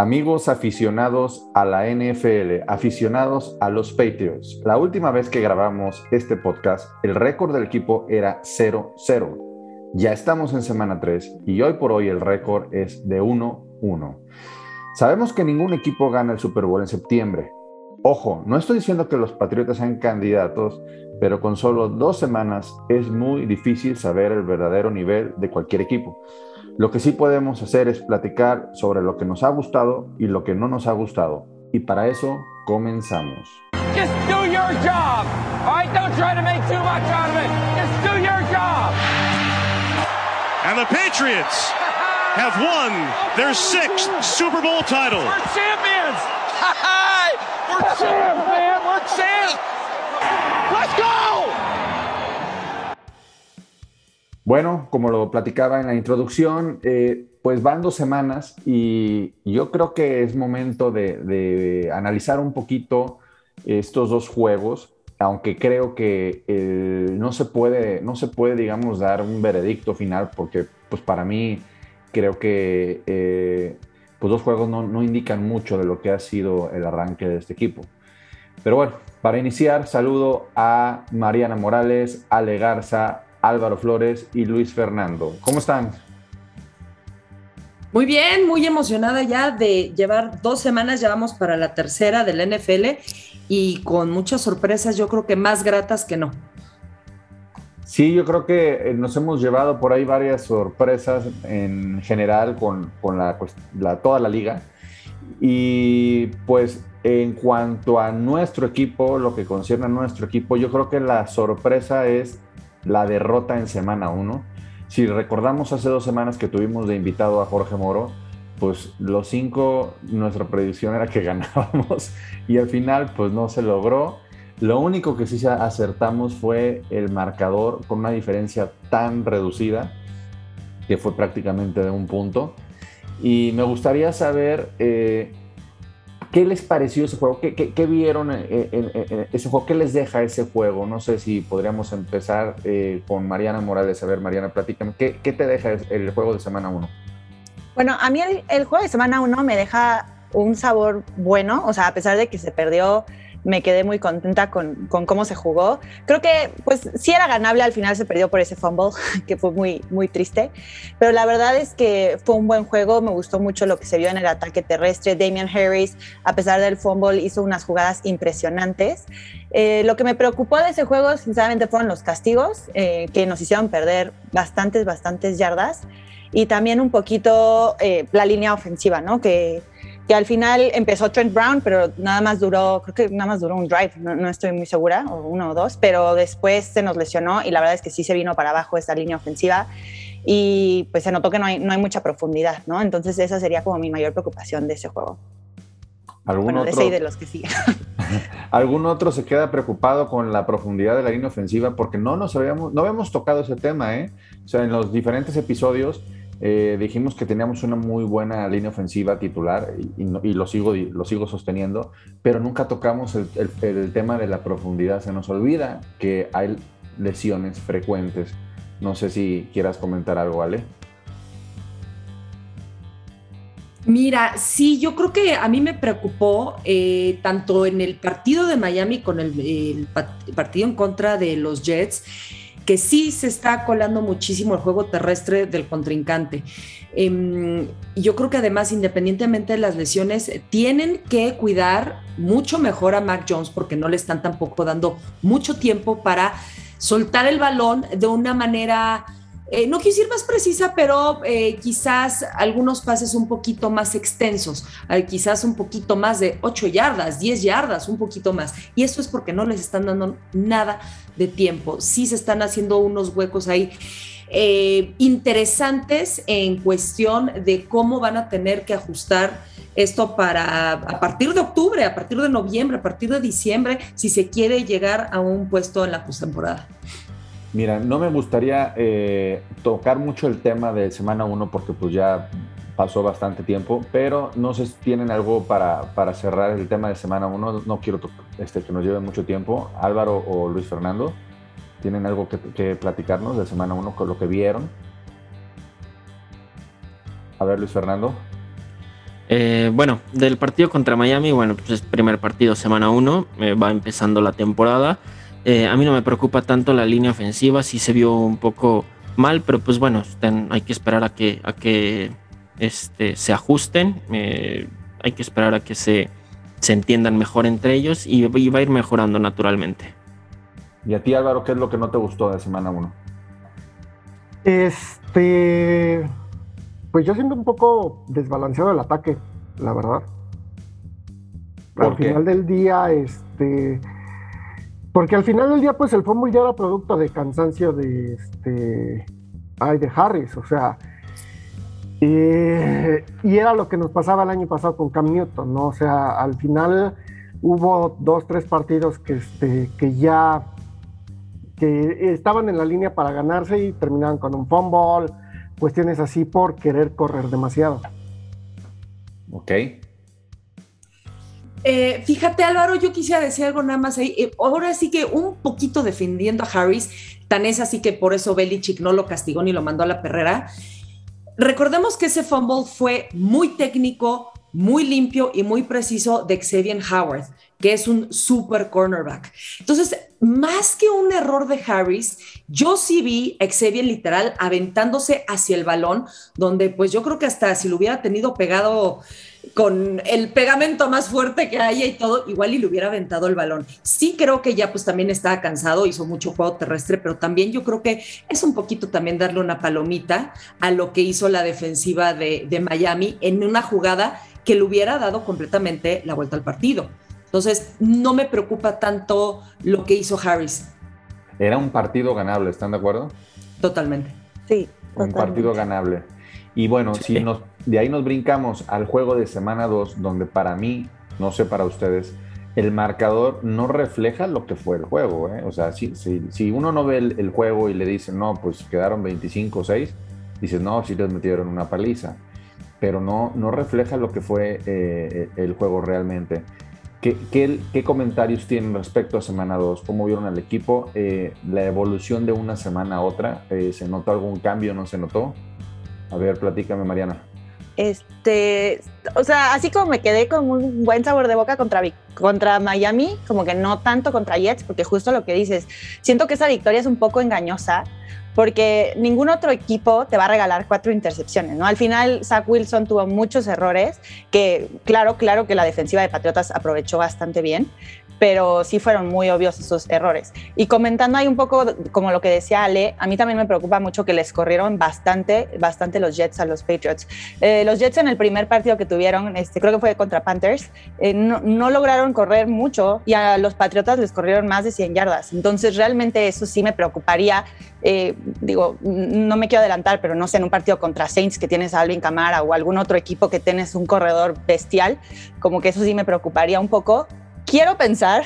Amigos aficionados a la NFL, aficionados a los Patriots, la última vez que grabamos este podcast, el récord del equipo era 0-0. Ya estamos en semana 3 y hoy por hoy el récord es de 1-1. Sabemos que ningún equipo gana el Super Bowl en septiembre. Ojo, no estoy diciendo que los Patriotas sean candidatos, pero con solo dos semanas es muy difícil saber el verdadero nivel de cualquier equipo. Lo que sí podemos hacer es platicar sobre lo que nos ha gustado y lo que no nos ha gustado. Y para eso comenzamos. Just do your job. All right, don't try to make too much out of it. Just do your job. And the Patriots have won their sixth Super Bowl title. We're champions. We're champs, man. We're champs. Let's go. Bueno, como lo platicaba en la introducción, eh, pues van dos semanas y yo creo que es momento de, analizar un poquito estos dos juegos, aunque creo que eh, no se puede, no se puede, digamos, dar un veredicto final, porque pues para mí creo que eh, pues dos juegos no, no indican mucho de lo que ha sido el arranque de este equipo. Pero bueno, para iniciar, saludo a Mariana Morales, Ale Garza, Álvaro Flores y Luis Fernando. ¿Cómo están? Muy bien, muy emocionada ya de llevar dos semanas, ya vamos para la tercera del NFL y con muchas sorpresas, yo creo que más gratas que no. Sí, yo creo que eh, nos hemos llevado por ahí varias sorpresas en general con, pues, la, toda la liga. Y pues en cuanto a nuestro equipo, lo que concierne a nuestro equipo, yo creo que la sorpresa es la derrota en semana 1. Si recordamos hace dos semanas que tuvimos de invitado a Jorge Moro, pues los cinco, nuestra predicción era que ganábamos y al final pues no se logró. Lo único que sí acertamos fue el marcador con una diferencia tan reducida que fue prácticamente de un punto. Y me gustaría saber eh, ¿Qué les pareció ese juego? ¿Qué, vieron en, ese juego? ¿Qué les deja ese juego? No sé si podríamos empezar eh, con Mariana Morales. A ver, Mariana, platícame. ¿Qué, te deja el juego de semana 1? Bueno, a mí el, el juego de semana 1 me deja un sabor bueno. O sea, a pesar de que se perdió me quedé muy contenta con, con, cómo se jugó. Creo que pues sí era ganable, al final se perdió por ese fumble, que fue muy, muy triste, pero la verdad es que fue un buen juego, me gustó mucho lo que se vio en el ataque terrestre. Damian Harris, a pesar del fumble, hizo unas jugadas impresionantes. Eh, lo que me preocupó de ese juego, sinceramente, fueron los castigos, eh, que nos hicieron perder bastantes, bastantes yardas. Y también un poquito eh, la línea ofensiva, ¿no? Que que al final empezó Trent Brown, pero nada más duró, creo que nada más duró un drive, no, estoy muy segura, o uno o dos, pero después se nos lesionó y la verdad es que sí se vino para abajo esa línea ofensiva y pues se notó que no hay, no hay mucha profundidad, ¿no? Entonces esa sería como mi mayor preocupación de ese juego. ¿Algún bueno, otro, de ese y de los que siguen. ¿Algún otro se queda preocupado con la profundidad de la línea ofensiva? Porque no nos habíamos, no habíamos tocado ese tema, ¿eh? O sea, en los diferentes episodios eh, dijimos que teníamos una muy buena línea ofensiva titular y, lo, sigo, lo sigo sosteniendo, pero nunca tocamos el, tema de la profundidad. Se nos olvida que hay lesiones frecuentes. No sé si quieras comentar algo, Ale. Mira, sí, yo creo que a mí me preocupó eh, tanto en el partido de Miami con el partido en contra de los Jets que sí se está colando muchísimo el juego terrestre del contrincante. Em, yo creo que además, independientemente de las lesiones, tienen que cuidar mucho mejor a Mac Jones porque no le están tampoco dando mucho tiempo para soltar el balón de una manera eh, no quisiera más precisa, pero eh, quizás algunos pases un poquito más extensos, eh, quizás un poquito más de 8 yardas, 10 yardas, un poquito más. Y eso es porque no les están dando nada de tiempo. Sí se están haciendo unos huecos ahí. interesantes en cuestión de cómo van a tener que ajustar esto para a partir de octubre, a partir de noviembre, a partir de diciembre, si se quiere llegar a un puesto en la postemporada. Mira, no me gustaría eh, tocar mucho el tema de semana 1 porque pues ya pasó bastante tiempo, pero no sé si tienen algo para, para cerrar el tema de semana 1. No quiero este, que nos lleve mucho tiempo. Álvaro o Luis Fernando, ¿tienen algo que, platicarnos de semana 1 con lo que vieron? A ver, Luis Fernando. Eh, bueno, del partido contra Miami, bueno, pues es primer partido, semana 1, eh, va empezando la temporada. Eh, a mí no me preocupa tanto la línea ofensiva, sí se vio un poco mal, pero pues bueno, hay que esperar a que, a que este, se ajusten, hay que esperar a que se, se entiendan mejor entre ellos y, va a ir mejorando naturalmente. ¿Y a ti Álvaro, qué es lo que no te gustó de semana 1? Este, pues yo siento un poco desbalanceado el ataque, la verdad. Al final del día, este. Porque al final del día, pues el fútbol ya era producto de cansancio de este. Ay, de Harris, o sea. y era lo que nos pasaba el año pasado con Cam Newton, ¿no? O sea, al final hubo dos, tres partidos que, este, que ya que estaban en la línea para ganarse y terminaban con un fumble cuestiones así por querer correr demasiado. Ok. Eh, fíjate, Álvaro, yo quisiera decir algo nada más ahí. Eh, ahora sí que un poquito defendiendo a Harris, tan es así que por eso Belichick no lo castigó ni lo mandó a la perrera. Recordemos que ese fumble fue muy técnico, muy limpio y muy preciso de Xavier Howard, que es un super cornerback. Entonces, más que un error de Harris, yo sí vi a Xavier literal aventándose hacia el balón, donde pues yo creo que hasta si lo hubiera tenido pegado con el pegamento más fuerte que haya y todo, igual y le hubiera aventado el balón. Sí creo que ya pues también estaba cansado, hizo mucho juego terrestre, pero también yo creo que es un poquito también darle una palomita a lo que hizo la defensiva de, de Miami en una jugada que le hubiera dado completamente la vuelta al partido. Entonces, no me preocupa tanto lo que hizo Harris. Era un partido ganable, ¿están de acuerdo? Totalmente. Sí. Un partido ganable. Y bueno, si nos, de ahí nos brincamos al juego de semana 2, donde para mí, no sé para ustedes, el marcador no refleja lo que fue el juego. ¿eh? O sea, si, uno no ve el, juego y le dice, no, pues quedaron 25-6, dices, no, si les metieron una paliza pero no, no refleja lo que fue eh, el juego realmente. ¿Qué, ¿Qué, comentarios tienen respecto a semana 2? ¿Cómo vieron al equipo? Eh, ¿La evolución de una semana a otra? Eh, ¿Se notó algún cambio? ¿No se notó? A ver, platícame, Mariana. Este, o sea, así como me quedé con un buen sabor de boca contra, contra Miami, como que no tanto contra Jets, porque justo lo que dices, siento que esa victoria es un poco engañosa porque ningún otro equipo te va a regalar cuatro intercepciones, ¿no? Al final, Zach Wilson tuvo muchos errores que, claro, claro que la defensiva de Patriotas aprovechó bastante bien, pero sí fueron muy obvios esos errores. Y comentando ahí un poco, como lo que decía Ale, a mí también me preocupa mucho que les corrieron bastante, bastante los Jets a los Patriots. Eh, los Jets en el primer partido que tuvieron, este, creo que fue contra Panthers, eh, no, lograron correr mucho y a los Patriotas les corrieron más de 100 yardas. Entonces, realmente eso sí me preocuparía. Eh, digo, no me quiero adelantar, pero no sé, en un partido contra Saints que tienes a Alvin Camara o algún otro equipo que tienes un corredor bestial, como que eso sí me preocuparía un poco Quiero pensar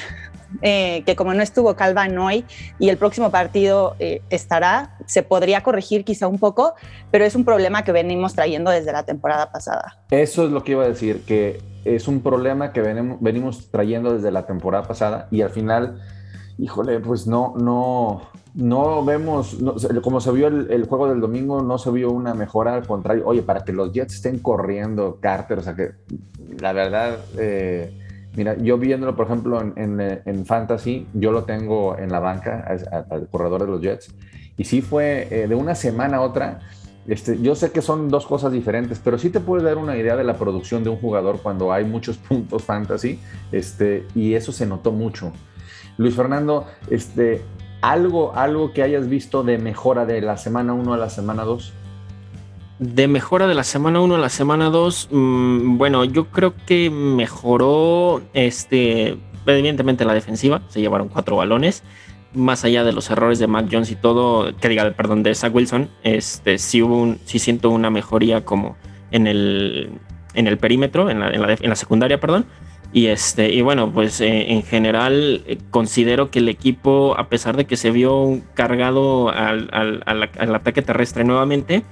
eh, que como no estuvo Calvan hoy y el próximo partido eh, estará, se podría corregir quizá un poco, pero es un problema que venimos trayendo desde la temporada pasada. Eso es lo que iba a decir, que es un problema que venimos, trayendo desde la temporada pasada y al final, híjole, pues no, no, no vemos, como se vio el, juego del domingo, no se vio una mejora, al contrario, oye, para que los Jets estén corriendo, Carter, o sea que la verdad... Eh, Mira, yo viéndolo, por ejemplo, en, Fantasy, yo lo tengo en la banca, al corredor de los Jets, y sí fue eh, de una semana a otra. Este, yo sé que son dos cosas diferentes, pero sí te puede dar una idea de la producción de un jugador cuando hay muchos puntos fantasy, este, y eso se notó mucho. Luis Fernando, este, algo, algo que hayas visto de mejora de la semana 1 a la semana 2 de mejora de la semana 1 a la semana 2, mm, bueno, yo creo que mejoró, este, evidentemente la defensiva, se llevaron cuatro balones, más allá de los errores de Mac Jones y todo, que diga, perdón, de Zach Wilson, este, sí hubo un, sí siento una mejoría como en el, en el perímetro, en la, en la, secundaria, perdón. Y, este, y bueno, pues eh, en general eh, considero que el equipo, a pesar de que se vio cargado al, al ataque terrestre nuevamente,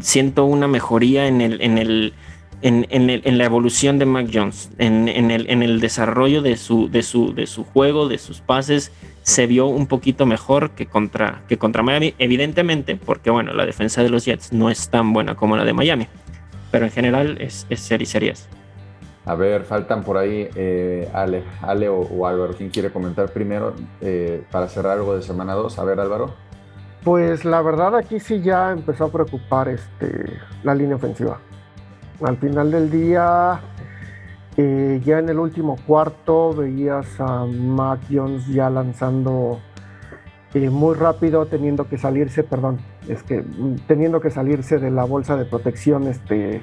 siento una mejoría en el, en el, en, la evolución de Mac Jones, en, el, en el desarrollo de su, de, su, de su juego, de sus pases, se vio un poquito mejor que contra, que contra Miami, evidentemente, porque la defensa de los Jets no es tan buena como la de Miami, pero en general es, es serie series. A ver, faltan por ahí eh, Ale, Ale o, Álvaro. ¿Quién quiere comentar primero eh, para cerrar algo de semana 2? A ver, Álvaro. Pues la verdad aquí sí ya empezó a preocupar este, la línea ofensiva. Al final del día, eh, ya en el último cuarto veías a Mac Jones ya lanzando muy rápido, teniendo que salirse, perdón, es que mm, teniendo que salirse de la bolsa de protección este,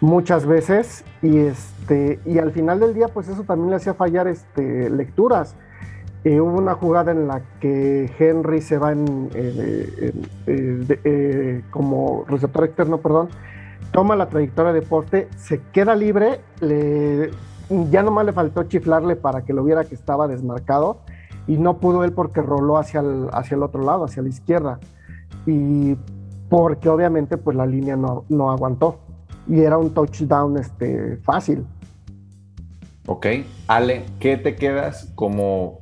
muchas veces y, este, y al final del día pues eso también le hacía fallar este, lecturas. Hubo una jugada en la que Henry se va en, eh, como receptor externo, perdón, toma la trayectoria de poste, se queda libre, le, ya nomás le faltó chiflarle para que lo viera que estaba desmarcado y no pudo él porque roló hacia el, hacia el otro lado, hacia la izquierda. Y porque obviamente pues la línea no, no aguantó y era un touchdown este, fácil. Ok, Ale, ¿qué te quedas como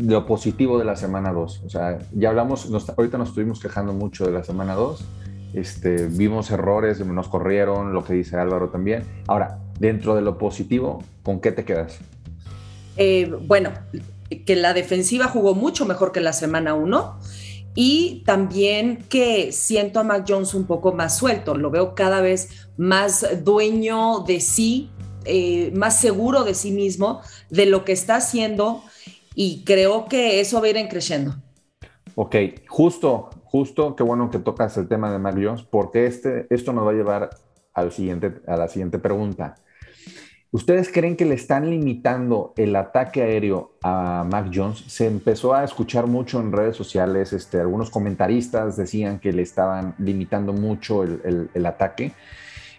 lo positivo de la semana 2? O sea, ya hablamos, ahorita nos estuvimos quejando mucho de la semana 2, este, vimos errores, nos corrieron, lo que dice Álvaro también. Ahora, dentro de lo positivo, ¿con qué te quedas? Eh, bueno, que la defensiva jugó mucho mejor que la semana 1 y también que siento a Mac Jones un poco más suelto, lo veo cada vez más dueño de sí, eh, más seguro de sí mismo, de lo que está haciendo y creo que eso va a ir creciendo. Ok, justo, justo, qué bueno que tocas el tema de Mac Jones, porque este, esto nos va a llevar al siguiente, a la siguiente pregunta. ¿Ustedes creen que le están limitando el ataque aéreo a Mac Jones? Se empezó a escuchar mucho en redes sociales, este, algunos comentaristas decían que le estaban limitando mucho el, ataque.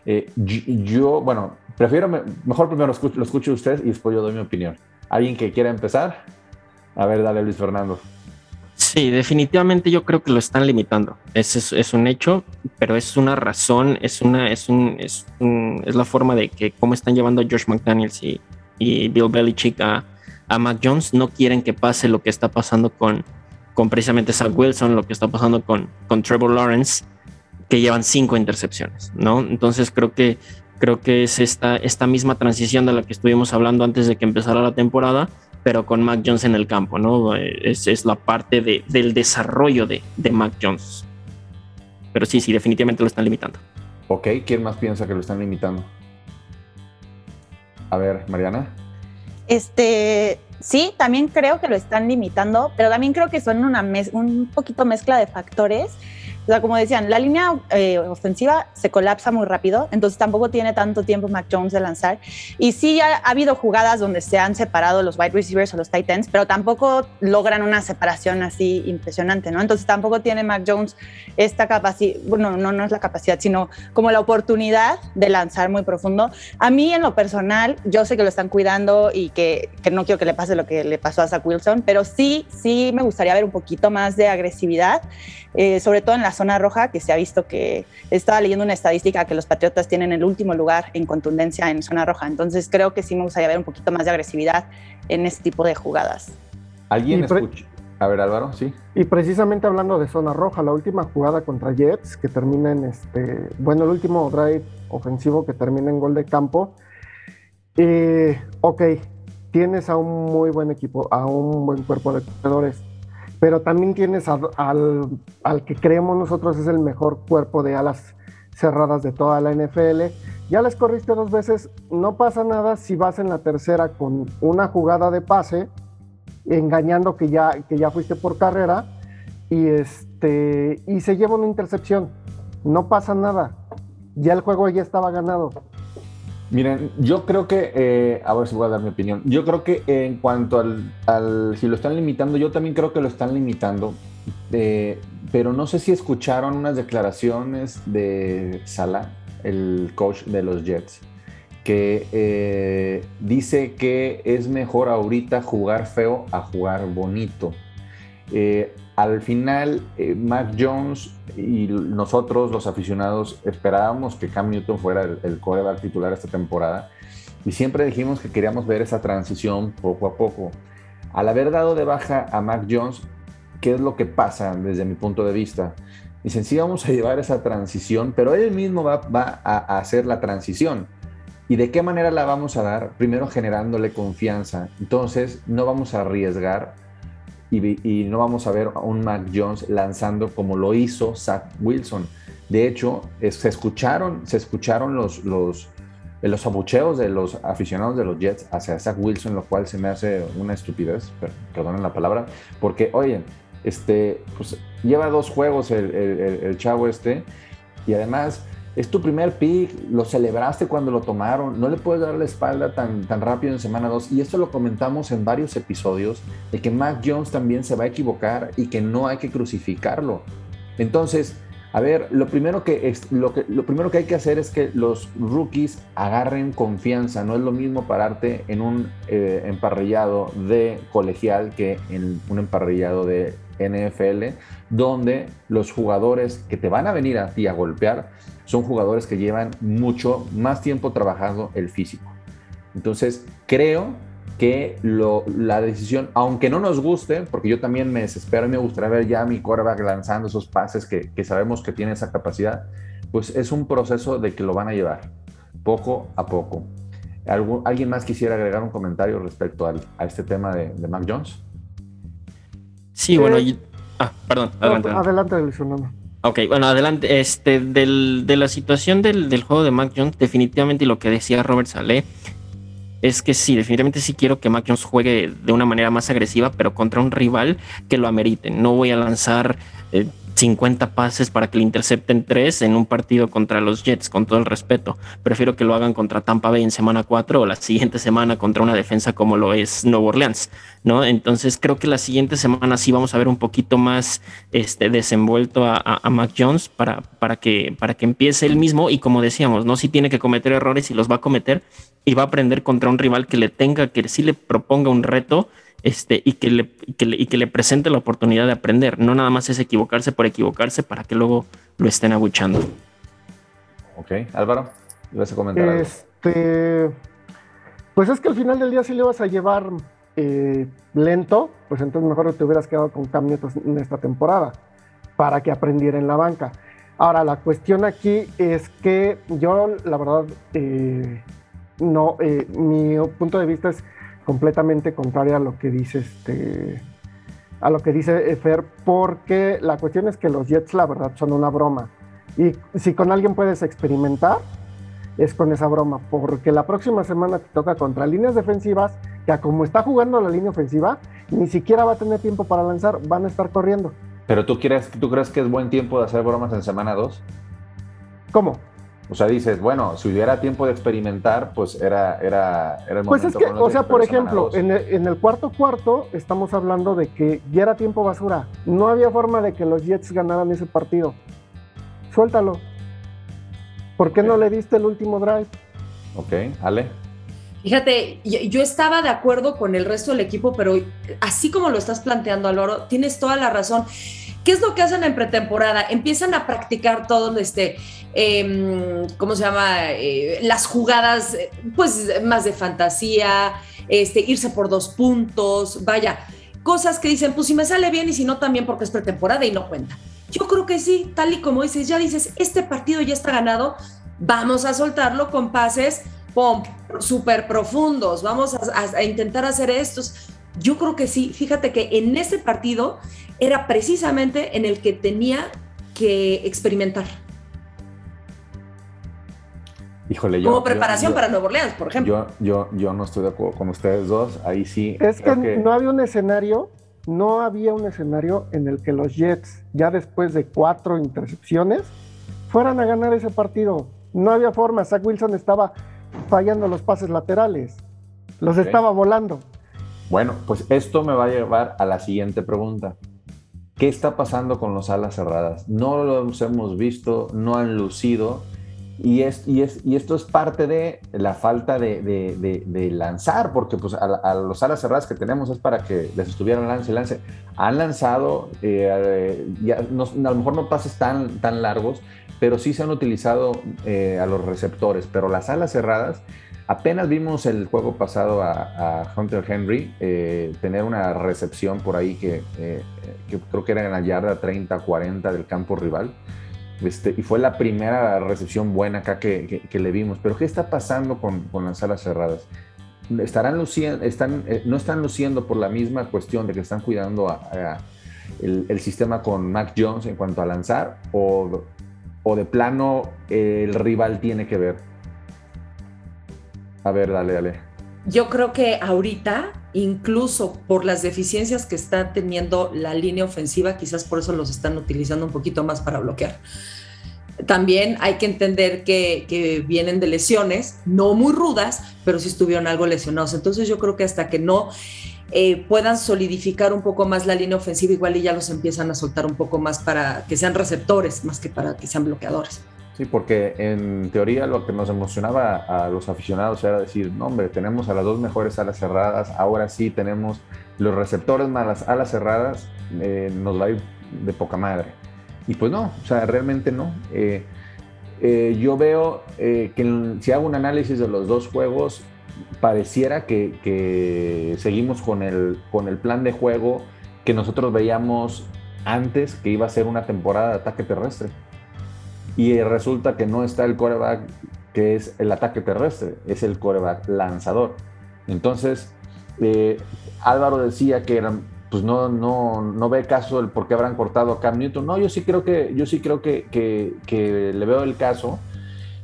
Eh, yo, bueno, prefiero, mejor primero lo escucho, lo escucho usted y después yo doy mi opinión. ¿Alguien que quiera empezar? A ver, dale Luis Fernando. Sí, definitivamente yo creo que lo están limitando. Es, es, un hecho, pero es una razón, es una, es un, es, es la forma de que cómo están llevando a Josh McDaniels y, y Bill Belichick a, a Mac Jones. No quieren que pase lo que está pasando con, con precisamente Zach Wilson, lo que está pasando con, con Trevor Lawrence, que llevan cinco intercepciones, ¿no? Entonces creo que creo que es esta, esta misma transición de la que estuvimos hablando antes de que empezara la temporada, pero con Mac Jones en el campo, ¿no? Es, es la parte de, del desarrollo de, de Mac Jones. Pero sí, sí, definitivamente lo están limitando. Ok, ¿quién más piensa que lo están limitando? A ver, Mariana. Este, sí, también creo que lo están limitando, pero también creo que son una un poquito mezcla de factores o sea, como decían, la línea eh, ofensiva se colapsa muy rápido, entonces tampoco tiene tanto tiempo Mac Jones de lanzar. Y sí ha, habido jugadas donde se han separado los wide receivers o los tight ends, pero tampoco logran una separación así impresionante, ¿no? Entonces tampoco tiene Mac Jones esta capacidad, bueno, no, no es la capacidad, sino como la oportunidad de lanzar muy profundo. A mí en lo personal, yo sé que lo están cuidando y que, que no quiero que le pase lo que le pasó a Zach Wilson, pero sí, sí me gustaría ver un poquito más de agresividad, eh, sobre todo en la zona roja, que se ha visto que estaba leyendo una estadística que los Patriotas tienen el último lugar en contundencia en zona roja. Entonces creo que sí me gustaría ver un poquito más de agresividad en este tipo de jugadas. ¿Alguien escucha? A ver, Álvaro, sí. Y precisamente hablando de zona roja, la última jugada contra Jets, que termina en este, bueno, el último drive ofensivo que termina en gol de campo. Eh, ok, tienes a un muy buen equipo, a un buen cuerpo de corredores pero también tienes al, que creemos nosotros es el mejor cuerpo de alas cerradas de toda la NFL. Ya les corriste dos veces, no pasa nada si vas en la tercera con una jugada de pase, engañando que ya, que ya fuiste por carrera, y, este, y se lleva una intercepción. No pasa nada. Ya el juego ya estaba ganado. Miren, yo creo que, eh, a ver si voy a dar mi opinión, yo creo que en cuanto al, si lo están limitando, yo también creo que lo están limitando, eh, pero no sé si escucharon unas declaraciones de Sala, el coach de los Jets, que eh, dice que es mejor ahorita jugar feo a jugar bonito. Al final, eh, Mac Jones y nosotros, los aficionados, esperábamos que Cam Newton fuera el, el coreback titular esta temporada y siempre dijimos que queríamos ver esa transición poco a poco. Al haber dado de baja a Mac Jones, ¿qué es lo que pasa desde mi punto de vista? Dicen, sí, vamos a llevar esa transición, pero él mismo va, a hacer la transición. ¿Y de qué manera la vamos a dar? Primero generándole confianza. Entonces no vamos a arriesgar y, no vamos a ver a un Mac Jones lanzando como lo hizo Zach Wilson. De hecho, se escucharon, se escucharon los, los, los abucheos de los aficionados de los Jets hacia Zach Wilson, lo cual se me hace una estupidez, perdonen la palabra, porque, oye, este, pues lleva dos juegos el, el chavo este, y además es tu primer pick, lo celebraste cuando lo tomaron, no le puedes dar la espalda tan, tan rápido en semana 2. Y esto lo comentamos en varios episodios, de que Mac Jones también se va a equivocar y que no hay que crucificarlo. Entonces, a ver, lo primero que, es, lo que, lo primero que hay que hacer es que los rookies agarren confianza. No es lo mismo pararte en un eh, emparrillado de colegial que en un emparrillado de NFL, donde los jugadores que te van a venir a ti a golpear son jugadores que llevan mucho más tiempo trabajando el físico. Entonces, creo que la decisión, aunque no nos guste, porque yo también me desespero y me gustaría ver ya a mi quarterback lanzando esos pases que, sabemos que tiene esa capacidad, pues es un proceso de que lo van a llevar poco a poco. ¿Alguien más quisiera agregar un comentario respecto a este tema de, de Mac Jones? Sí, bueno, eh, ah, perdón, adelante. adelante, Ok, bueno, adelante. Este, de la situación del, juego de Mac Jones, definitivamente, lo que decía Robert Saleh, es que sí, definitivamente sí quiero que Mac Jones juegue de una manera más agresiva, pero contra un rival que lo amerite. No voy a lanzar eh, 50 pases para que le intercepten 3 en un partido contra los Jets, con todo el respeto. Prefiero que lo hagan contra Tampa Bay en semana 4 o la siguiente semana contra una defensa como lo es Nueva Orleans, ¿no? Entonces creo que la siguiente semana sí vamos a ver un poquito más este, desenvuelto a, Mac Jones para, para, que, para que empiece él mismo y como decíamos, ¿no? Si tiene que cometer errores y los va a cometer y va a aprender contra un rival que le tenga, que sí le proponga un reto este, y, que le, y que le presente la oportunidad de aprender. No nada más es equivocarse por equivocarse para que luego lo estén aguchando. Ok, Álvaro, ¿vas a comentar este, Pues es que al final del día si le vas a llevar eh, lento, pues entonces mejor te hubieras quedado con Cam en esta temporada para que aprendiera en la banca. Ahora, la cuestión aquí es que yo, la verdad, eh, no, eh, mi punto de vista es completamente contraria a lo que dice este a lo que dice Fer, porque la cuestión es que los Jets la verdad son una broma. Y si con alguien puedes experimentar, es con esa broma, porque la próxima semana te toca contra líneas defensivas, que como está jugando la línea ofensiva, ni siquiera va a tener tiempo para lanzar, van a estar corriendo. Pero tú, quieres, tú crees que es buen tiempo de hacer bromas en semana 2? ¿Cómo? O sea, dices, bueno, si hubiera tiempo de experimentar, pues era, era, era el Pues es que, o sea, por ejemplo, en el, cuarto cuarto estamos hablando de que ya era tiempo basura. No había forma de que los Jets ganaran ese partido. Suéltalo. ¿Por qué no le diste el último drive? Ok, Ale. Fíjate, yo estaba de acuerdo con el resto del equipo, pero así como lo estás planteando, Álvaro, tienes toda la razón. ¿Qué es lo que hacen en pretemporada? Empiezan a practicar todo, este, eh, ¿cómo se llama? Eh, las jugadas, pues más de fantasía, este, irse por dos puntos, vaya, cosas que dicen, pues si me sale bien y si no también porque es pretemporada y no cuenta. Yo creo que sí, tal y como dices, ya dices, este partido ya está ganado, vamos a soltarlo con pases, pum, súper profundos, vamos a, a intentar hacer estos. Yo creo que sí, fíjate que en ese partido era precisamente en el que tenía que experimentar. Híjole, yo, Como preparación para Nueva Orleans, por ejemplo. Yo, yo, yo no estoy de acuerdo con ustedes dos, ahí sí. Es que, no había un escenario, no había un escenario en el que los Jets, ya después de cuatro intercepciones, fueran a ganar ese partido. No había forma, Zach Wilson estaba fallando los pases laterales, los estaba volando. Bueno, pues esto me va a llevar a la siguiente pregunta. ¿Qué está pasando con los alas cerradas? No lo hemos visto, no han lucido. Y, es, y, es, y esto es parte de la falta de, lanzar, porque pues a, los alas cerradas que tenemos es para que les estuvieran lance y lance. Han lanzado, eh, a lo mejor no pases tan, tan largos, pero sí se han utilizado eh, a los receptores. Pero las alas cerradas Apenas vimos el juego pasado a, Hunter Henry eh, tener una recepción por ahí que, eh, que, creo que era en la yarda 30-40 del campo rival. Este, y fue la primera recepción buena acá que, le vimos. Pero ¿qué está pasando con, las alas cerradas? ¿Estarán luciendo, están, eh, ¿No están luciendo por la misma cuestión de que están cuidando el, sistema con Mac Jones en cuanto a lanzar? ¿O, o de plano el rival tiene que ver? A ver, dale, dale. Yo creo que ahorita, incluso por las deficiencias que está teniendo la línea ofensiva, quizás por eso los están utilizando un poquito más para bloquear. También hay que entender que, vienen de lesiones, no muy rudas, pero sí estuvieron algo lesionados. Entonces yo creo que hasta que no eh, puedan solidificar un poco más la línea ofensiva, igual y ya los empiezan a soltar un poco más para que sean receptores, más que para que sean bloqueadores. Sí, porque en teoría lo que nos emocionaba a los aficionados era decir, no hombre, tenemos a las dos mejores alas cerradas, ahora sí tenemos los receptores más las alas cerradas, eh, nos va a ir de poca madre. Y pues no, o sea, realmente no. Eh, eh, yo veo que si hago un análisis de los dos juegos, pareciera que, que, seguimos con el, con el plan de juego que nosotros veíamos antes que iba a ser una temporada de ataque terrestre y resulta que no está el coreback que es el ataque terrestre, es el coreback lanzador. Entonces, eh, Álvaro decía que pues no, no, no ve caso el por qué habrán cortado a Cam Newton. No, yo sí creo que, yo sí creo que, que, le veo el caso.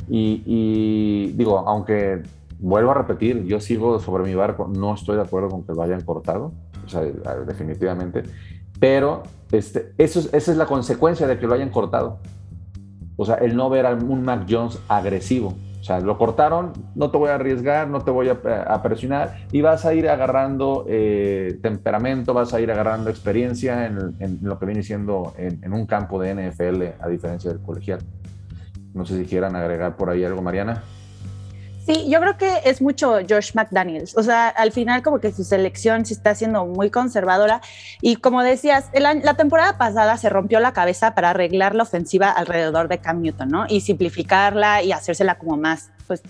Y, digo, aunque vuelvo a repetir, yo sigo sobre mi barco, no estoy de acuerdo con que lo hayan cortado, definitivamente. Pero este, eso esa es la consecuencia de que lo hayan cortado. O sea, el no ver a un Mac Jones agresivo. O sea, lo cortaron, no te voy a arriesgar, no te voy a, presionar y vas a ir agarrando eh, temperamento, vas a ir agarrando experiencia en, lo que viene siendo en, un campo de NFL a diferencia del colegial. No sé si quieran agregar por ahí algo, Mariana. Sí, yo creo que es mucho Josh McDaniels. O sea, al final como que su selección sí está siendo muy conservadora. Y como decías, la temporada pasada se rompió la cabeza para arreglar la ofensiva alrededor de Cam Newton, ¿no? Y simplificarla y hacérsela como más, pues,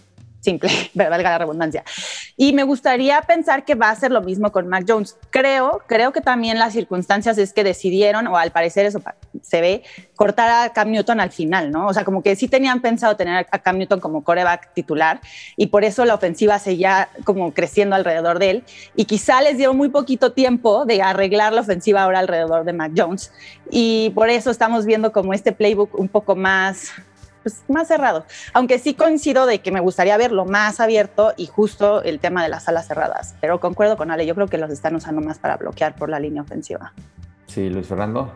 simple, valga la redundancia. Y me gustaría pensar que va a ser lo mismo con Mac Jones. Creo, creo que también las circunstancias es que decidieron, o al parecer eso se ve, cortar a Cam Newton al final, ¿no? O sea, como que sí tenían pensado tener a Cam Newton como coreback titular y por eso la ofensiva seguía como creciendo alrededor de él. Y quizá les dio muy poquito tiempo de arreglar la ofensiva ahora alrededor de Mac Jones. Y por eso estamos viendo como este playbook un poco más pues, más cerrado. Aunque sí coincido de que me gustaría verlo más abierto y justo el tema de las salas cerradas. Pero concuerdo con Ale, yo creo que los están usando más para bloquear por la línea ofensiva. Sí, Luis Fernando.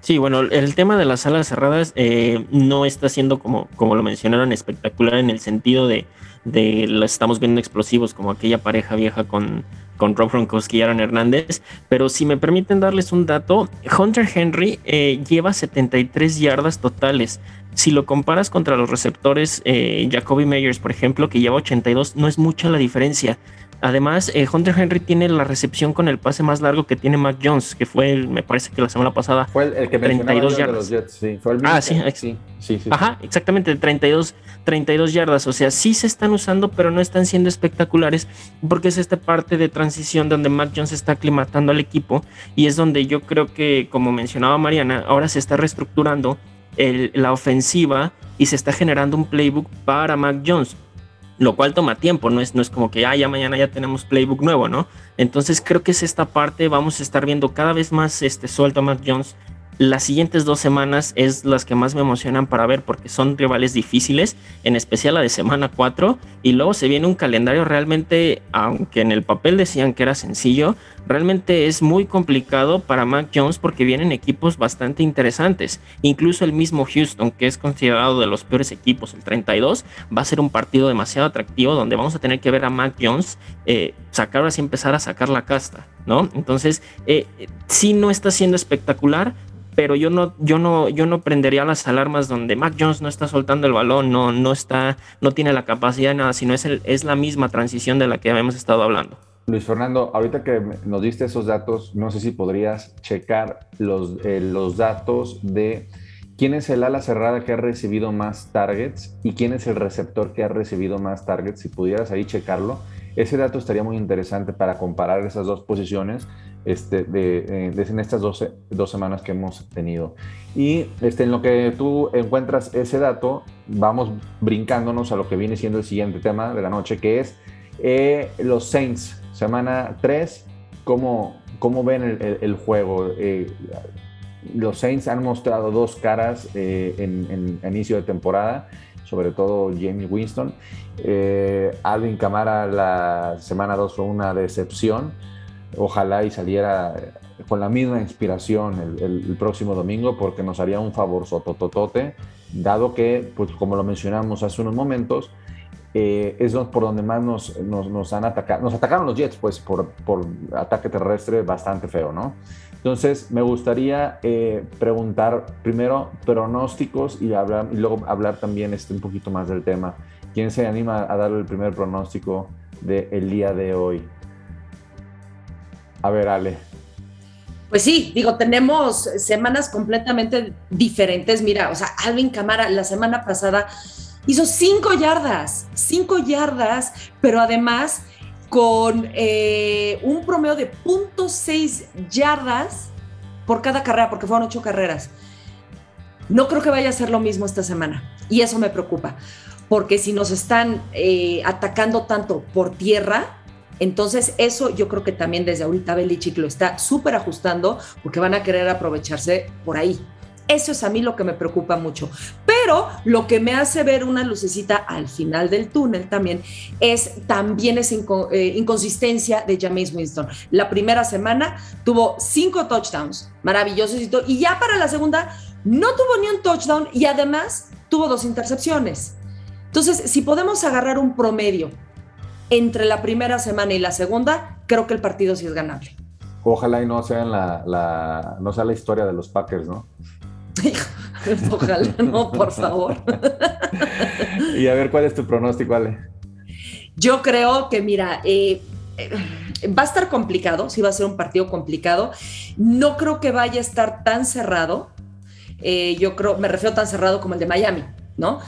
Sí, bueno, el tema de las salas cerradas eh, no está siendo como, como lo mencionaron espectacular en el sentido de, de estamos viendo explosivos como aquella pareja vieja con, con Rob Gronkowski y Aaron Hernández. Pero si me permiten darles un dato, Hunter Henry eh, lleva 73 yardas totales. Si lo comparas contra los receptores, eh, Jacoby Meyers, por ejemplo, que lleva 82, no es mucha la diferencia. Además, eh, Hunter Henry tiene la recepción con el pase más largo que tiene Mac Jones, que fue, el, me parece que la semana pasada. Fue el, que 32 yardas. De los Jets, sí. Fue el ah, sí, sí, sí, Ajá, exactamente, 32, 32 yardas. O sea, sí se están usando, pero no están siendo espectaculares, porque es esta parte de transición donde Mac Jones está aclimatando al equipo y es donde yo creo que, como mencionaba Mariana, ahora se está reestructurando la ofensiva y se está generando un playbook para Mac Jones lo cual toma tiempo, no es, no es como que ah, ya mañana ya tenemos playbook nuevo, ¿no? Entonces creo que es esta parte, vamos a estar viendo cada vez más este, suelto a Mac Jones las siguientes dos semanas es las que más me emocionan para ver porque son rivales difíciles, en especial la de semana 4. Y luego se viene un calendario realmente, aunque en el papel decían que era sencillo, realmente es muy complicado para Mac Jones porque vienen equipos bastante interesantes. Incluso el mismo Houston, que es considerado de los peores equipos, el 32, va a ser un partido demasiado atractivo donde vamos a tener que ver a Mac Jones eh, sacar así empezar a sacar la casta, ¿no? Entonces, eh, sí no está siendo espectacular, pero yo no, yo no, yo no prendería las alarmas donde Mac Jones no está soltando el balón, no, no está, no tiene la capacidad de nada, sino es, es la misma transición de la que habíamos estado hablando. Luis Fernando, ahorita que nos diste esos datos, no sé si podrías checar los, eh, los datos de quién es el ala cerrada que ha recibido más targets y quién es el receptor que ha recibido más targets. Si pudieras ahí checarlo, ese dato estaría muy interesante para comparar esas dos posiciones este, de, en estas 12, dos semanas que hemos tenido. Y este, en lo que tú encuentras ese dato, vamos brincándonos a lo que viene siendo el siguiente tema de la noche, que es eh, los Saints, semana 3, ¿cómo, cómo ven el, juego? Eh, los Saints han mostrado dos caras eh, en, en, inicio de temporada, sobre todo Jamie Winston. Alvin Camara la semana 2 fue una decepción ojalá y saliera con la misma inspiración el, próximo domingo porque nos haría un favor sotototote, dado que, pues como lo mencionamos hace unos momentos, eh, es por donde más nos, nos, han atacado, nos atacaron los Jets, pues por, por, ataque terrestre bastante feo, ¿no? Entonces, me gustaría eh, preguntar primero pronósticos y, luego hablar también este, un poquito más del tema. ¿Quién se anima a dar el primer pronóstico del día de hoy? A ver, Ale. Pues sí, digo, tenemos semanas completamente diferentes. Mira, o sea, Alvin Camara la semana pasada hizo cinco yardas, cinco yardas, pero además con eh, un promedio de .6 yardas por cada carrera, porque fueron ocho carreras. No creo que vaya a ser lo mismo esta semana y eso me preocupa, porque si nos están eh, atacando tanto por tierra, entonces, eso yo creo que también desde ahorita Belichick lo está súper ajustando porque van a querer aprovecharse por ahí. Eso es a mí lo que me preocupa mucho. Pero lo que me hace ver una lucecita al final del túnel también es también esa eh, inconsistencia de James Winston. La primera semana tuvo cinco touchdowns, maravillosos y y ya para la segunda no tuvo ni un touchdown y además tuvo dos intercepciones. Entonces, si podemos agarrar un promedio entre la primera semana y la segunda, creo que el partido sí es ganable. Ojalá y no sea la, no sea la historia de los Packers, ¿no? Ojalá no, por favor. y a ver, ¿cuál es tu pronóstico, Ale? Yo creo que, mira, eh, eh, va a estar complicado, sí va a ser un partido complicado. No creo que vaya a estar tan cerrado. Eh, yo creo, me refiero tan cerrado como el de Miami, ¿no?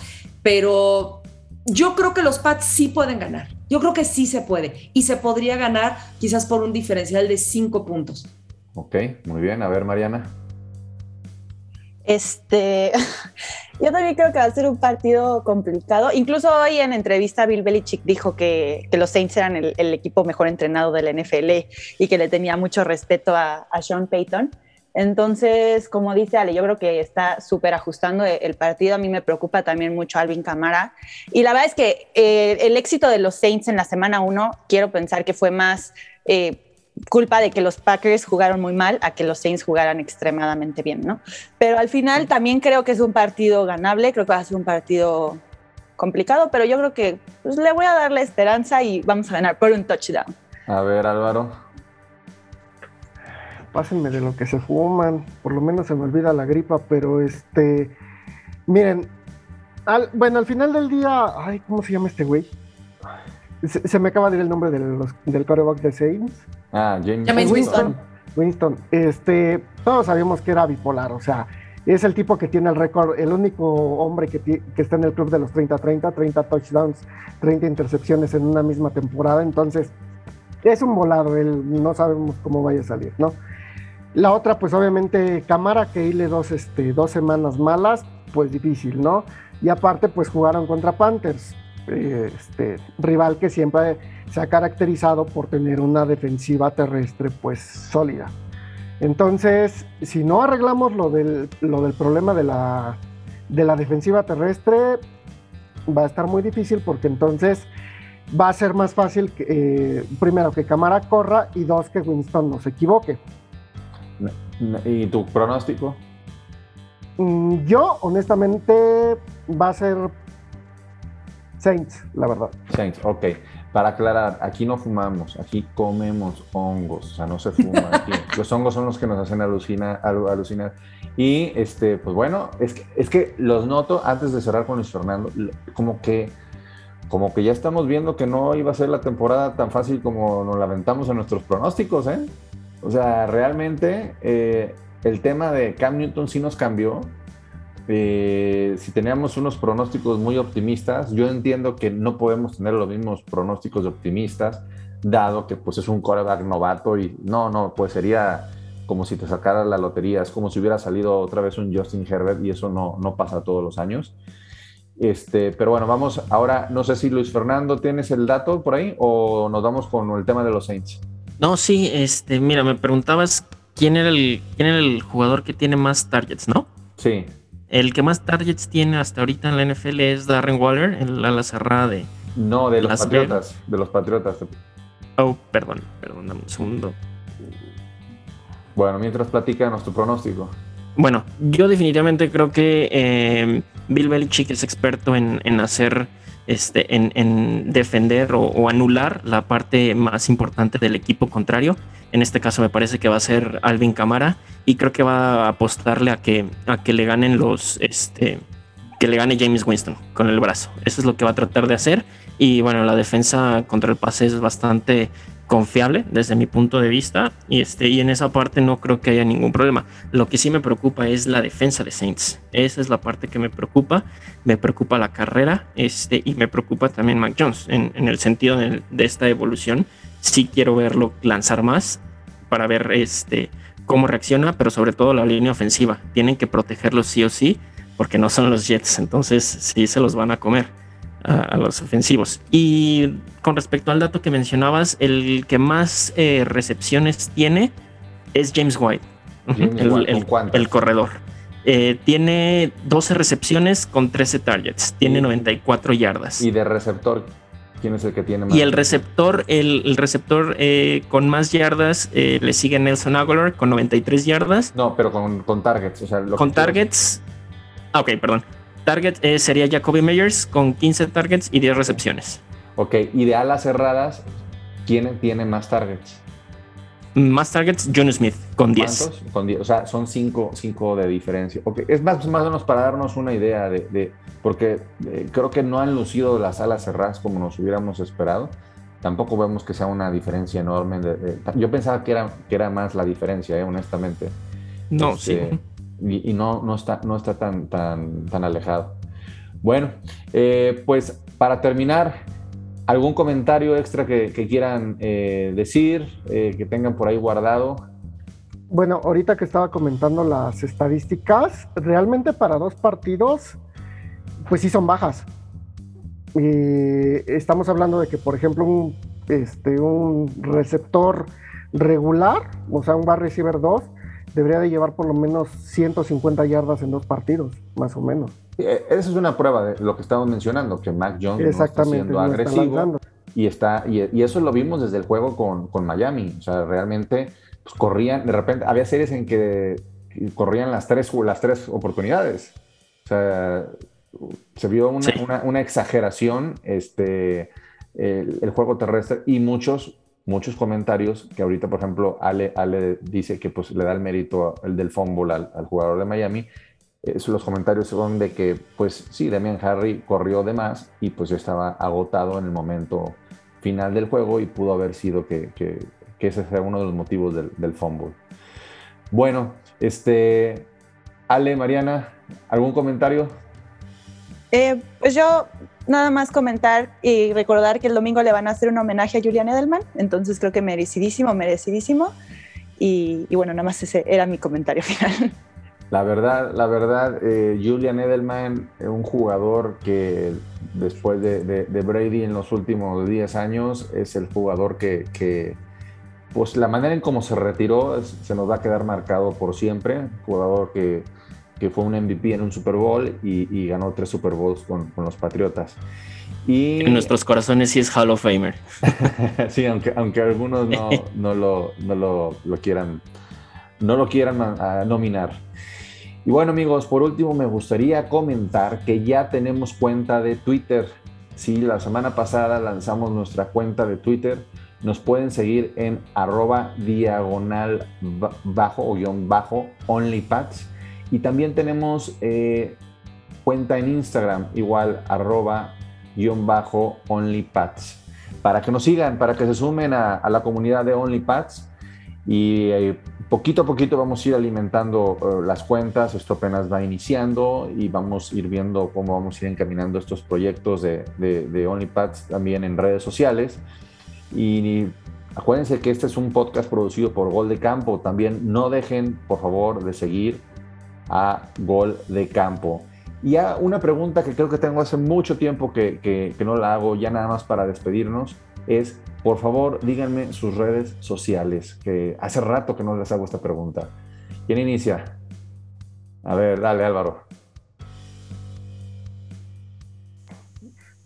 Pero yo creo que los Pats sí pueden ganar. Yo creo que sí se puede y se podría ganar quizás por un diferencial de cinco puntos. Ok, muy bien. A ver, Mariana. Este, yo también creo que va a ser un partido complicado. Incluso hoy en entrevista Bill Belichick dijo que, los Saints eran el, equipo mejor entrenado de la NFL y que le tenía mucho respeto a, a Sean Payton. Entonces, como dice Ale, yo creo que está súper ajustando el partido. A mí me preocupa también mucho Alvin Camara. Y la verdad es que eh, el éxito de los Saints en la semana 1, quiero pensar que fue más eh, culpa de que los Packers jugaron muy mal a que los Saints jugaran extremadamente bien, ¿no? Pero al final también creo que es un partido ganable, creo que va a ser un partido complicado, pero yo creo que pues, le voy a dar la esperanza y vamos a ganar por un touchdown. A ver, Álvaro pásenme de lo que se fuman, por lo menos se me olvida la gripa, pero este, miren, bueno, al final del día, ay, ¿cómo se llama este güey? Se, me acaba de ir el nombre del, del coreback de Saints. Ah, James, Winston. Winston. este, todos sabíamos que era bipolar, o sea, es el tipo que tiene el récord, el único hombre que, que está en el club de los 30-30, 30 touchdowns, 30 intercepciones en una misma temporada, entonces es un volado, él no sabemos cómo vaya a salir, ¿no? La otra, pues obviamente Camara, que irle dos, este, dos semanas malas, pues difícil, ¿no? Y aparte, pues jugaron contra Panthers, este, rival que siempre se ha caracterizado por tener una defensiva terrestre pues sólida. Entonces, si no arreglamos lo del, lo del problema de la, de la defensiva terrestre, va a estar muy difícil porque entonces va a ser más fácil, que, eh, primero, que Camara corra y dos, que Winston no se equivoque. ¿Y tu pronóstico? Mm, yo, honestamente, va a ser Saints, la verdad. Saints, ok. Para aclarar, aquí no fumamos, aquí comemos hongos, o sea, no se fuma aquí. los hongos son los que nos hacen alucinar. alucinar. Y, este, pues bueno, es que, es que los noto, antes de cerrar con Luis Fernando, como que, como que ya estamos viendo que no iba a ser la temporada tan fácil como nos la aventamos en nuestros pronósticos, ¿eh? O sea, realmente eh, el tema de Cam Newton sí nos cambió. Eh, si teníamos unos pronósticos muy optimistas, yo entiendo que no podemos tener los mismos pronósticos optimistas dado que pues es un coreback novato y no, no, pues sería como si te sacara la lotería, es como si hubiera salido otra vez un Justin Herbert y eso no, no pasa todos los años. Este, pero bueno, vamos ahora, no sé si Luis Fernando tienes el dato por ahí o nos vamos con el tema de los Saints. No, sí, este, mira, me preguntabas quién era el, quién era el jugador que tiene más targets, ¿no? Sí. El que más targets tiene hasta ahorita en la NFL es Darren Waller, el ala cerrada de. No, de los Patriotas. De los Patriotas. Oh, perdón, perdón, dame un segundo. Bueno, mientras platica tu pronóstico. Bueno, yo definitivamente creo que eh, Bill Belichick es experto en, hacer, este, en, defender o, anular la parte más importante del equipo contrario. En este caso me parece que va a ser Alvin Camara y creo que va a apostarle a que, a que le ganen los, este, que le gane James Winston con el brazo. Eso es lo que va a tratar de hacer. Y bueno, la defensa contra el pase es bastante confiable desde mi punto de vista y, este, y en esa parte no creo que haya ningún problema. Lo que sí me preocupa es la defensa de Saints. Esa es la parte que me preocupa. Me preocupa la carrera este, y me preocupa también Mac Jones en, el sentido de, esta evolución. Sí quiero verlo lanzar más para ver este, cómo reacciona, pero sobre todo la línea ofensiva. Tienen que protegerlo sí o sí porque no son los Jets, entonces sí se los van a comer a, los ofensivos. Y con respecto al dato que mencionabas, el que más eh, recepciones tiene es James White, el, corredor. Eh, tiene 12 recepciones con 13 targets, tiene 94 yardas. ¿Y de receptor? ¿Quién es el que tiene más? Y el receptor, el, receptor eh, con más yardas le sigue Nelson Aguilar con 93 yardas. No, pero con, targets. con targets. Ah, ok, perdón. Target eh, sería Jacoby Meyers con 15 targets y 10 recepciones. Ok, y de alas cerradas, ¿quién tiene más targets? Más targets, John Smith, con 10. Con 10, o sea, son 5 de diferencia. Okay. Es más, más o menos para darnos una idea de, porque eh, creo que no han lucido las alas cerradas como nos hubiéramos esperado. Tampoco vemos que sea una diferencia enorme. yo pensaba que era, que era más la diferencia, eh, honestamente. No, sí. Este, y, no, no, está, no está tan, tan, tan alejado. Bueno, eh, pues para terminar, ¿algún comentario extra que, quieran eh, decir, eh, que tengan por ahí guardado? Bueno, ahorita que estaba comentando las estadísticas, realmente para dos partidos, pues sí son bajas. estamos hablando de que, por ejemplo, un, este, un receptor regular, o sea, un bar receiver 2, debería de llevar por lo menos 150 yardas en dos partidos, más o menos. Eh, esa es una prueba de lo que estamos mencionando, que Mac Jones está siendo agresivo y, está, y, eso lo vimos desde el juego con, con Miami. O sea, realmente pues, corrían, de repente había series en que corrían las tres, las tres oportunidades. O sea, se vio una, una, exageración este, el, el, juego terrestre y muchos muchos comentarios que ahorita, por ejemplo, Ale, Ale dice que pues le da el mérito el del fumble al, jugador de Miami. los comentarios son de que, pues sí, Damian Harry corrió de más y pues ya estaba agotado en el momento final del juego y pudo haber sido que, que, ese sea uno de los motivos del, del fumble. Bueno, este, Ale, Mariana, ¿algún comentario? Eh, pues yo nada más comentar y recordar que el domingo le van a hacer un homenaje a Julian Edelman, entonces creo que merecidísimo, merecidísimo. Y, bueno, nada más ese era mi comentario final. La verdad, la verdad, eh, Julian Edelman, es un jugador que después de, Brady en los últimos 10 años es el jugador que, pues la manera en cómo se retiró se nos va a quedar marcado por siempre. Jugador que que fue un MVP en un Super Bowl y, ganó tres Super Bowls con, los Patriotas. Y, en nuestros corazones sí es Hall of Famer. sí, aunque, aunque algunos no, no, lo, no lo, quieran, no lo quieran nominar. Y bueno amigos, por último me gustaría comentar que ya tenemos cuenta de Twitter. Sí, la semana pasada lanzamos nuestra cuenta de Twitter. Nos pueden seguir en arroba diagonal bajo o guion bajo onlypads y también tenemos eh, cuenta en Instagram, igual arroba guion bajo OnlyPads. Para que nos sigan, para que se sumen a, la comunidad de OnlyPads. Y eh, poquito a poquito vamos a ir alimentando eh, las cuentas. Esto apenas va iniciando y vamos a ir viendo cómo vamos a ir encaminando estos proyectos de, OnlyPads también en redes sociales. Y acuérdense que este es un podcast producido por Gol de Campo. También no dejen, por favor, de seguir a Gol de Campo. Y ya una pregunta que creo que tengo hace mucho tiempo que, que, no la hago, ya nada más para despedirnos, es, por favor, díganme sus redes sociales, que hace rato que no les hago esta pregunta. ¿Quién inicia? A ver, dale Álvaro.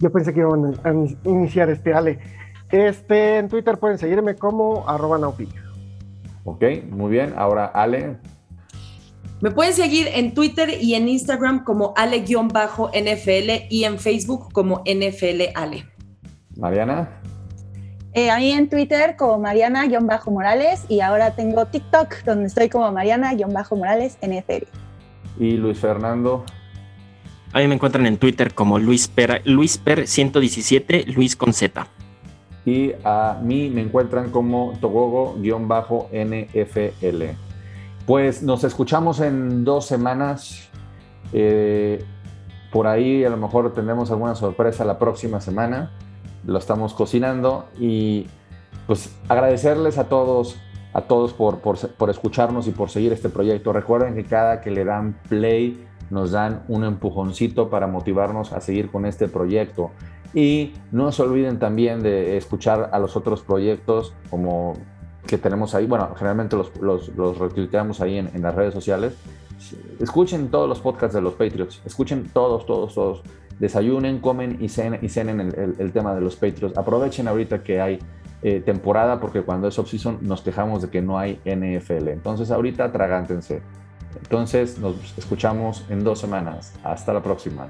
Yo pensé que iban a iniciar este, Ale. Este, en Twitter pueden seguirme como arroba naupi. Ok, muy bien. Ahora, Ale. Me pueden seguir en Twitter y en Instagram como ale-nfl y en Facebook como NFL Ale. Mariana. Eh, ahí en Twitter como Mariana-Morales y ahora tengo TikTok donde estoy como Mariana-Morales NFL. Y Luis Fernando. Ahí me encuentran en Twitter como Luis Per, Luis Per 117, Luis con Z. Y a mí me encuentran como Togogo-NFL. Pues nos escuchamos en dos semanas. Eh, por ahí a lo mejor tendremos alguna sorpresa la próxima semana. Lo estamos cocinando y pues agradecerles a todos, a todos por, por, por escucharnos y por seguir este proyecto. Recuerden que cada que le dan play nos dan un empujoncito para motivarnos a seguir con este proyecto. Y no se olviden también de escuchar a los otros proyectos como que tenemos ahí. Bueno, generalmente los, los, los ahí en, las redes sociales. Escuchen todos los podcasts de los Patriots. Escuchen todos, todos, todos. Desayunen, comen y cenen, y cenen el, tema de los Patriots. Aprovechen ahorita que hay eh, temporada porque cuando es off-season nos quejamos de que no hay NFL. Entonces ahorita tragántense. Entonces nos escuchamos en dos semanas. Hasta la próxima.